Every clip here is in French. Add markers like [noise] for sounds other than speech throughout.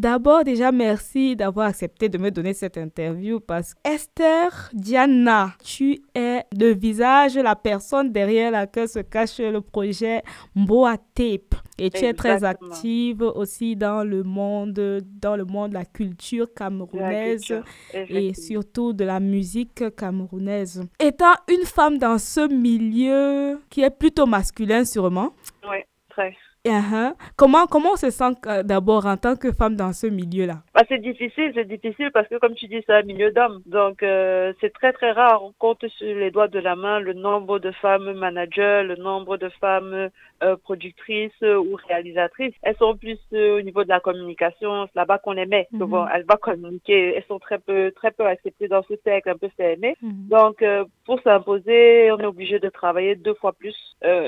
D'abord, déjà, merci d'avoir accepté de me donner cette interview parce que Esther Diana, tu es le visage, la personne derrière laquelle se cache le projet Mboa Tape. Et tu es très active aussi dans le monde, dans le monde de la culture camerounaise et surtout de la musique camerounaise. Étant une femme dans ce milieu qui est plutôt masculin sûrement. Oui, très. Uh Comment, comment on se sent euh, d'abord en tant que femme dans ce milieu-là? Bah, C'est difficile, c'est difficile parce que comme tu dis, c'est un milieu d'hommes. Donc euh, c'est très très rare. On compte sur les doigts de la main le nombre de femmes managers, le nombre de femmes euh, productrices ou réalisatrices. Elles sont plus au niveau de la communication, c'est là-bas qu'on les met. Souvent, mhm. elles vont communiquer. Elles sont très peu très peu acceptées dans ce cercle, un peu fermé. Mhm. Donc pour s'imposer, on est obligé de travailler deux fois plus,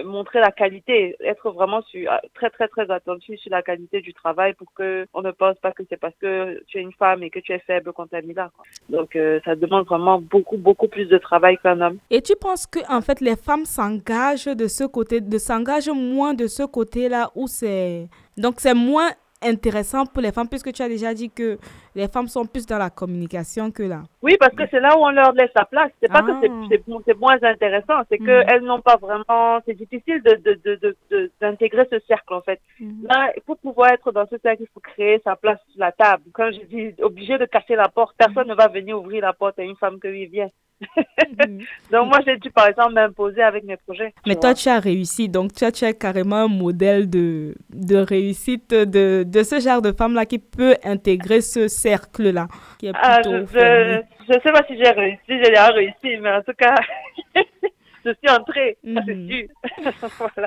montrer la qualité, être vraiment sur très très très attentif sur la qualité du travail pour que on ne pense pas que c'est parce que tu es une femme et que tu es faible qu'on t'a mis là. Donc euh, ça demande vraiment beaucoup beaucoup plus de travail qu'un homme. Et tu penses que en fait les femmes s'engagent de ce côté, de s'engagent moins de ce côté-là où c'est donc c'est moins intéressant pour les femmes puisque tu as déjà dit que les femmes sont plus dans la communication que là. Oui, parce que c'est là où on leur laisse sa place. C'est pas que c'est ah. moins intéressant, c'est mm. qu'elles n'ont pas vraiment. C'est difficile d'intégrer de, de, ce cercle en fait. Mm. Là, pour pouvoir être dans ce cercle, il faut créer sa place sur la table. Quand je dis obligé de casser la porte, personne ne va venir ouvrir la porte à une femme que lui vient. [laughs] Donc moi j'ai dû par exemple m'imposer avec mes projets. Mais toi tu as réussi, donc tu as, tu as carrément un modèle de, de réussite de, de ce genre de femme là qui peut intégrer ce cercle-là qui est ah, je, je, sais pas si j'ai réussi, j'ai réussi, mais en tout cas, [laughs] je suis entrée, c'est mhm. sûr.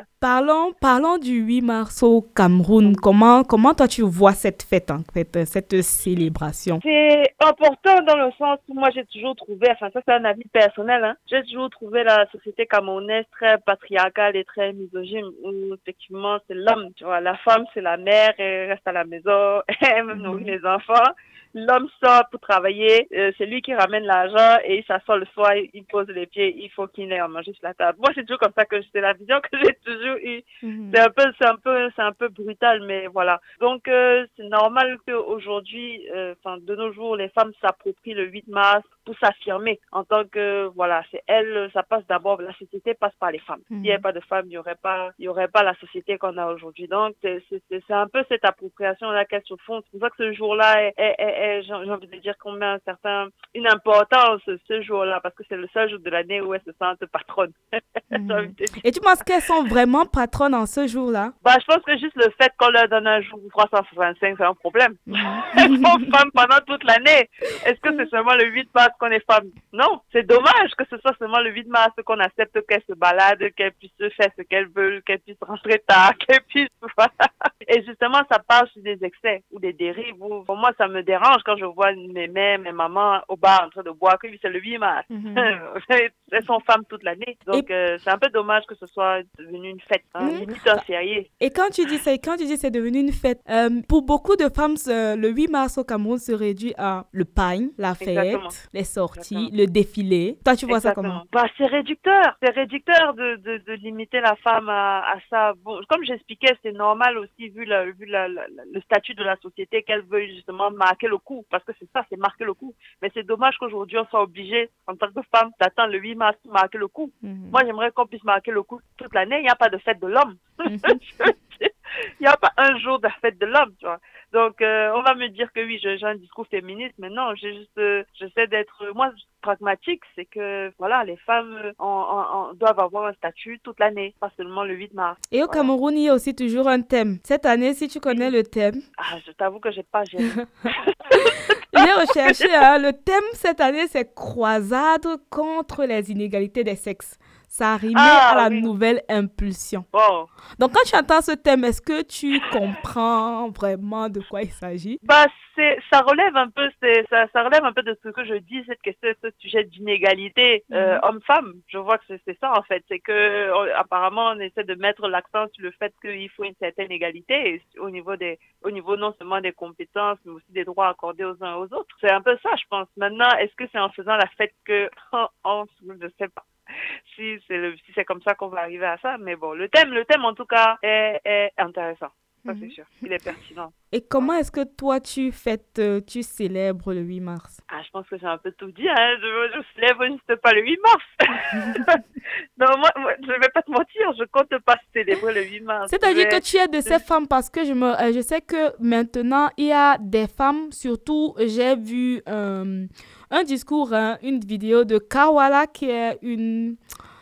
[laughs] parlons, parlons du 8 mars au Cameroun. Comment, comment toi tu vois cette fête, en fait, cette célébration? C'est important dans le sens où moi j'ai toujours trouvé, enfin ça c'est un avis personnel, hein, j'ai toujours trouvé la société camerounaise très patriarcale et très misogyne, où effectivement c'est l'homme, tu vois, la femme c'est la mère, elle reste à la maison, [laughs] elle nourrit mhm. les enfants l'homme sort pour travailler, euh, c'est lui qui ramène l'argent et il s'assoit le soir, il pose les pieds, il faut qu'il ait à manger sur la table. Moi, c'est toujours comme ça que c'est la vision que [laughs] j'ai toujours eue. Mhm. C'est un peu, c'est un peu, c'est un peu brutal, mais voilà. Donc, euh, c'est normal qu'aujourd'hui, euh, enfin, de nos jours, les femmes s'approprient le 8 mars pour s'affirmer en tant que, voilà, c'est elle, ça passe d'abord, la société passe par les femmes. S'il n'y avait mhm. pas de femmes, il n'y aurait pas, il y aurait pas la société qu'on a aujourd'hui. Donc, c'est, un peu cette appropriation à laquelle se font. C'est pour ça que ce est, est j'ai envie de dire qu'on met un certain, une importance ce jour-là, parce que c'est le seul jour de l'année où elles se sentent patronnes. [laughs] Hmm. Et tu penses qu'elles sont vraiment patronnes en ce jour-là? Bah, Je pense que juste le fait qu'on leur donne un jour 365, c'est un problème. Hmm. [laughs] elles sont femmes pendant toute l'année. Est-ce que c'est seulement le 8 mars qu'on est femme. Non, c'est dommage que ce soit seulement le 8 mars qu'on accepte qu'elles se baladent, qu'elles puissent faire ce qu'elles veulent, qu'elles puissent rentrer tard, [laughs] qu'elles puissent... Et justement, ça passe sur des excès ou des dérives. pour moi, ça me dérange quand je vois mes mères, mes mamans au bar en train de boire, que c'est le 8 mars. Mhm. [laughs] Elles sont femmes toute l'année. Donc, euh, c'est un peu dommage que ce soit devenu une fête, hein, un férié. Et quand tu dis ça, quand tu dis c'est devenu une fête, euh, pour beaucoup de femmes, le 8 mars au Cameroun se réduit à le pain, la fête, les sorties, le défilé. Toi, tu vois ça comment? Bah, C'est réducteur. C'est réducteur de, de, de, limiter la femme à, à ça. Bon, comme j'expliquais, c'est normal aussi vu, la, vu la, le statut de la société qu'elle veut justement marquer le coup parce que c'est ça, c'est marquer le coup. Mais c'est dommage qu'aujourd'hui, on soit obligé, en tant que femme, d'attendre le 8 mars pour marquer le coup. Mhm. Moi, j'aimerais qu'on puisse marquer le coup toute l'année. Il n'y a pas de fête de l'homme. [laughs] Mhm. [laughs] Il n'y a pas un jour de fête de l'homme, tu vois. Donc, euh, on va me dire que oui, j'ai un discours féministe, mais non, j'ai juste, euh, j'essaie d'être, moi, pragmatique, c'est que, voilà, les femmes doivent avoir un statut toute l'année, pas seulement le 8 mars. Et au Cameroun, il y a aussi toujours un thème. Cette année, si tu connais le thème. Ah, je t'avoue que j'ai pas géré. [laughs] J'ai recherché, hein, le thème cette année, c'est croisade contre les inégalités des sexes ça arrivait ah, à la nouvelle impulsion. Donc, quand tu entends ce thème, est-ce que tu comprends vraiment de quoi il s'agit? Bah, c'est, ça relève un peu, c'est, ça, ça, relève un peu de ce que je dis, cette question, ce sujet d'inégalité euh, mhm. homme-femme. Je vois que c'est, ça en fait, c'est que apparemment on essaie de mettre l'accent sur le fait qu'il faut une certaine égalité au niveau des, au niveau non seulement des compétences, mais aussi des droits accordés aux uns aux autres. C'est un peu ça, je pense. Maintenant, est-ce que c'est en faisant la fête que, [laughs] on, je sais pas si c'est comme ça qu'on va arriver à ça. Mais bon, le thème, le thème en tout cas est, est intéressant. Ça c'est sûr. Il est pertinent. Et comment est-ce que toi tu fêtes, euh, tu célèbres le 8 mars? Ah, je pense que j'ai un peu tout dit. Hein. Je, je célèbre juste pas le 8 mars. [laughs] [laughs] non, moi, moi, je vais pas te mentir, je compte pas célébrer le 8 mars. C'est-à-dire Mais- que tu es de ces femmes parce que je me, euh, je sais que maintenant il y a des femmes, surtout j'ai vu euh, un discours, hein, une vidéo de Kawala qui est une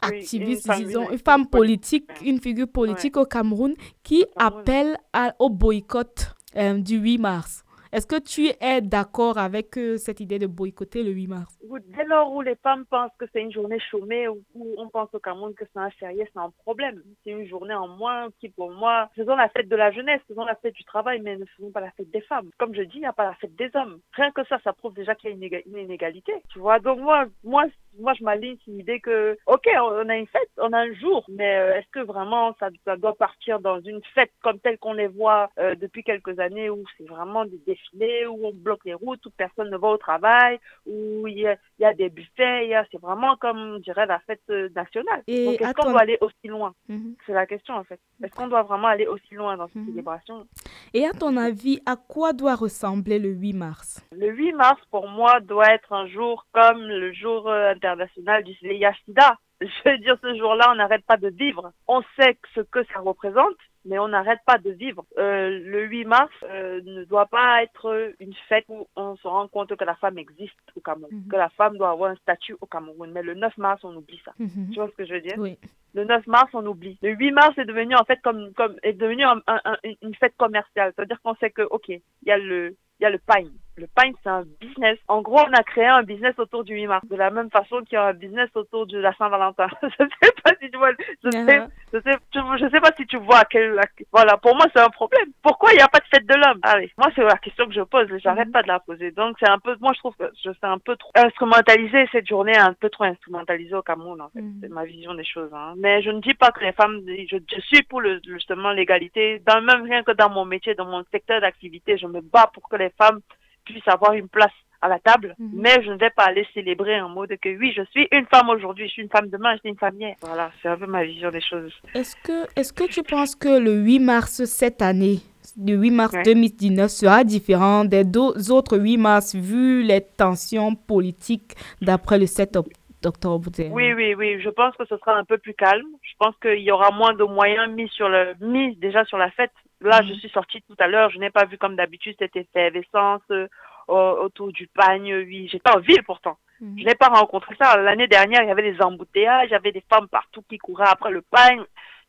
activiste, une disons, une femme politique. une figure politique au Cameroun qui appelle à- au boycott euh, du 8 mars. Est-ce que tu es d'accord avec euh, cette idée de boycotter le 8 mars? Ou Dès lors où les femmes pensent que c'est une journée chômée, ou où on pense au Cameroun que c'est un férié, c'est un problème. C'est une journée en moins qui, pour moi, faisons la fête de la jeunesse, faisons la fête du travail, mais ne faisons pas la fête des femmes. Comme je dis, il n'y a pas la fête des hommes. Rien que ça, ça prouve déjà qu'il y a une inégalité. Tu vois, donc moi, moi, moi, je m'aligne sur l'idée que, ok, on a une fête, on a un jour, mais euh, est-ce que vraiment ça, ça doit partir dans une fête comme telle qu'on les voit euh, depuis quelques années où c'est vraiment des défilés, où on bloque les routes, où personne ne va au travail, où il y a, y a des buffets, c'est vraiment comme, je dirais, la fête euh, nationale. Et Donc, est-ce qu'on doit aller aussi loin? Mhm. C'est la question, en fait. Est-ce qu'on doit vraiment aller aussi loin dans cette Mhm. célébration? Et à ton avis, à quoi doit ressembler le 8 mars? Le 8 mars, pour moi, doit être un jour comme le jour euh, international du VIH-Sida. Je veux dire, ce jour-là, on n'arrête pas de vivre. On sait ce que ça représente, mais on n'arrête pas de vivre. Euh, le 8 mars euh, ne doit pas être une fête où on se rend compte que la femme existe au Cameroun, Mhm. que la femme doit avoir un statut au Cameroun. Mais le 9 mars, on oublie ça. Mhm. Tu vois ce que je veux dire? Oui. le 9 mars, on oublie. Le 8 mars est devenu en fait comme comme est devenu un- un- un- une fête commerciale. C'est-à-dire qu'on sait que ok, il y a le il y a le pain. Le pain, c'est un business. En gros, on a créé un business autour du 8 mars. De la même façon qu'il y a un business autour de la Saint-Valentin. [laughs] je sais pas si tu vois. Je sais, Uh-huh. je sais, je sais pas si tu vois quel. voilà, pour moi, c'est un problème. Pourquoi il n'y a pas de fête de l'homme? Allez, moi, c'est la question que je pose. J'arrête Mhm. pas de la poser. Donc, c'est un peu. Moi, je trouve que je c'est un peu trop instrumentalisé. Cette journée est un peu trop instrumentalisée au Cameroun, en fait. Mhm. C'est ma vision des choses. Hein. Mais je ne dis pas que les femmes. Je, je suis pour le, justement l'égalité. Dans même rien que dans mon métier, dans mon secteur d'activité, je me bats pour que les femmes puissent avoir une place à la table, Mhm. mais je ne vais pas aller célébrer en mode que oui, je suis une femme aujourd'hui, je suis une femme demain, je suis une femme hier. Voilà, c'est un peu ma vision des choses. Est-ce que, est que tu penses que le 8 mars cette année, le 8 mars Ouais. 2019, sera différent des deux autres 8 mars vu les tensions politiques d'après le 7 oc- octobre Oui, oui, oui, je pense que ce sera un peu plus calme. Je pense qu'il y aura moins de moyens mis sur le mis déjà sur la fête. Là, Mhm. je suis sortie tout à l'heure, je n'ai pas vu comme d'habitude cette effervescence euh, au- autour du pagne. Oui, j'étais en ville pourtant. Mhm. Je n'ai pas rencontré ça. L'année dernière, il y avait des embouteillages, il y avait des femmes partout qui couraient après le pagne.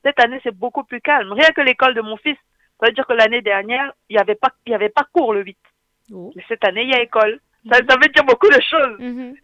Cette année, c'est beaucoup plus calme. Rien que l'école de mon fils, ça veut dire que l'année dernière, il n'y avait pas, il y avait pas cours le 8. Oh. Mais cette année, il y a école. Ça, ça veut dire beaucoup de choses. Mhm.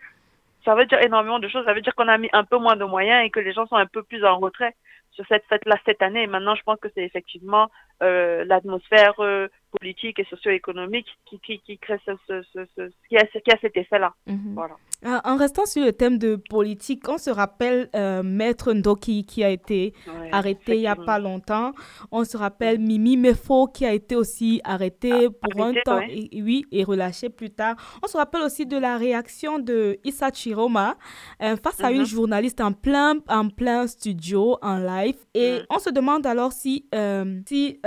Ça veut dire énormément de choses. Ça veut dire qu'on a mis un peu moins de moyens et que les gens sont un peu plus en retrait sur cette fête-là cette année. Maintenant, je pense que c'est effectivement euh, l'atmosphère euh, politique et socio-économique qui, qui, qui crée ce, ce, ce, ce- qui, a, qui a cet effet-là. Mhm. Voilà. Ah, En restant sur le thème de politique, on se rappelle euh, Maître Ndoki qui a été Ouais, arrêté il n'y a pas longtemps. On se rappelle Mimi Mefo qui a été aussi arrêté pour arrêté, un temps, ouais. et, oui, et relâché plus tard. On se rappelle aussi de la réaction de Issa Chiroma euh, face à une Mhm. journaliste en plein, en plein studio, en live. Et Mhm. on se demande alors si, euh, si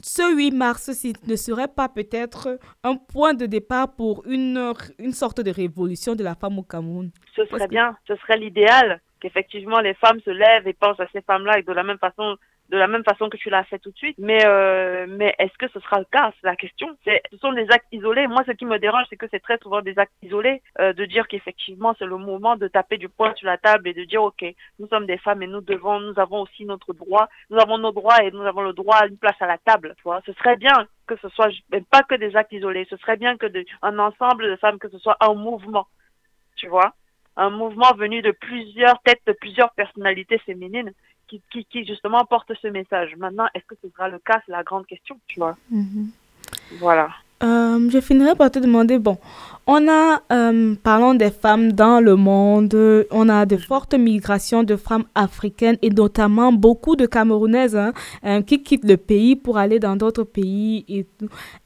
ce 8 mars si ne serait pas peut-être un point de départ pour une, une sorte de révolution de la femme au Cameroun. Ce serait que- bien, ce serait l'idéal qu'effectivement les femmes se lèvent et pensent à ces femmes-là et de la même façon de la même façon que tu l'as fait tout de suite. Mais euh, mais est-ce que ce sera le cas? C'est la question. C'est ce sont des actes isolés. Moi, ce qui me dérange, c'est que c'est très souvent des actes isolés euh, de dire qu'effectivement c'est le moment de taper du poing sur la table et de dire ok, nous sommes des femmes et nous devons, nous avons aussi notre droit, nous avons nos droits et nous avons le droit à une place à la table. Tu vois, ce serait bien que ce soit pas que des actes isolés. Ce serait bien que de, un ensemble de femmes, que ce soit un mouvement. Tu vois un mouvement venu de plusieurs têtes, de plusieurs personnalités féminines qui, qui, qui justement porte ce message. Maintenant, est-ce que ce sera le cas? C'est la grande question, tu vois. Voilà. Euh, je finirai par te demander, bon, On a, euh, parlons des femmes dans le monde, on a de fortes migrations de femmes africaines et notamment beaucoup de Camerounaises hein, euh, qui quittent le pays pour aller dans d'autres pays. Et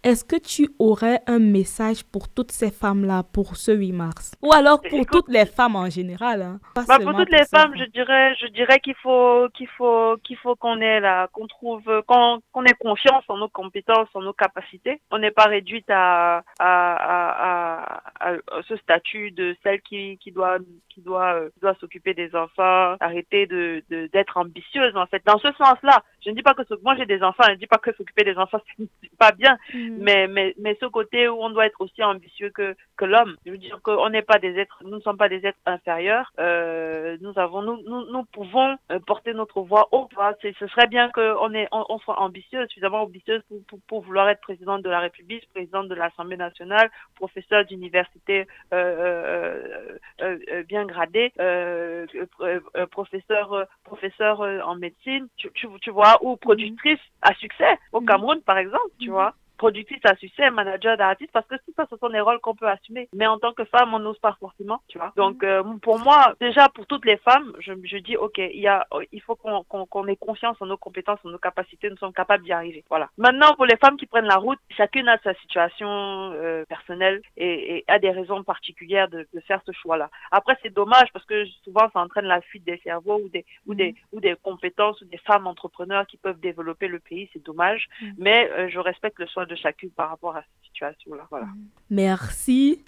Est-ce que tu aurais un message pour toutes ces femmes-là pour ce 8 mars? Ou alors pour toutes les femmes en général hein, bah, Pour toutes les femmes, je dirais, je dirais qu'il faut qu'il faut qu'il faut qu'on ait là, qu'on trouve, qu'on ait confiance en nos compétences, en nos capacités. On n'est pas réduite à, à, à à, ce statut de celle qui, qui doit qui doit euh, doit s'occuper des enfants, arrêter de d'être ambitieuse en fait. Dans ce sens-là, je ne dis pas que moi j'ai des enfants, je ne dis pas que s'occuper des enfants c'est [laughs] pas bien, mm. mais mais mais ce côté où on doit être aussi ambitieux que que l'homme. Je veux dire qu'on n'est pas des êtres, nous ne sommes pas des êtres inférieurs. Euh, nous avons nous nous, nous pouvons euh, porter notre voix haut. Ce serait bien qu'on est on, soit ambitieux, suffisamment ambitieuse pour, pour, pour vouloir être présidente de la République, présidente de l'Assemblée nationale, professeur d'université euh, euh, bien gradé, professeur professeur en médecine, tu, tu, tu vois, ou productrice à succès au mhm. Cameroun par exemple, tu mhm. vois productrice à succès, manager d'artiste, parce que tout ça, ce sont des rôles qu'on peut assumer. Mais en tant que femme, on n'ose pas forcément, tu vois. Donc, euh, pour moi, déjà, pour toutes les femmes, je, je dis, OK, il, y a, il faut qu'on qu'on ait confiance en nos compétences, en nos capacités, nous sommes capables d'y arriver. Voilà. Maintenant, pour les femmes qui prennent la route, chacune a sa situation euh, personnelle et, et, a des raisons particulières de, de faire ce choix-là. Après, c'est dommage parce que souvent, ça entraîne la fuite des cerveaux ou des, ou des, ou des compétences ou des femmes entrepreneurs qui peuvent développer le pays. C'est dommage. Mm. Mais euh, je respecte le choix de chacune par rapport à cette situation-là. Voilà. Merci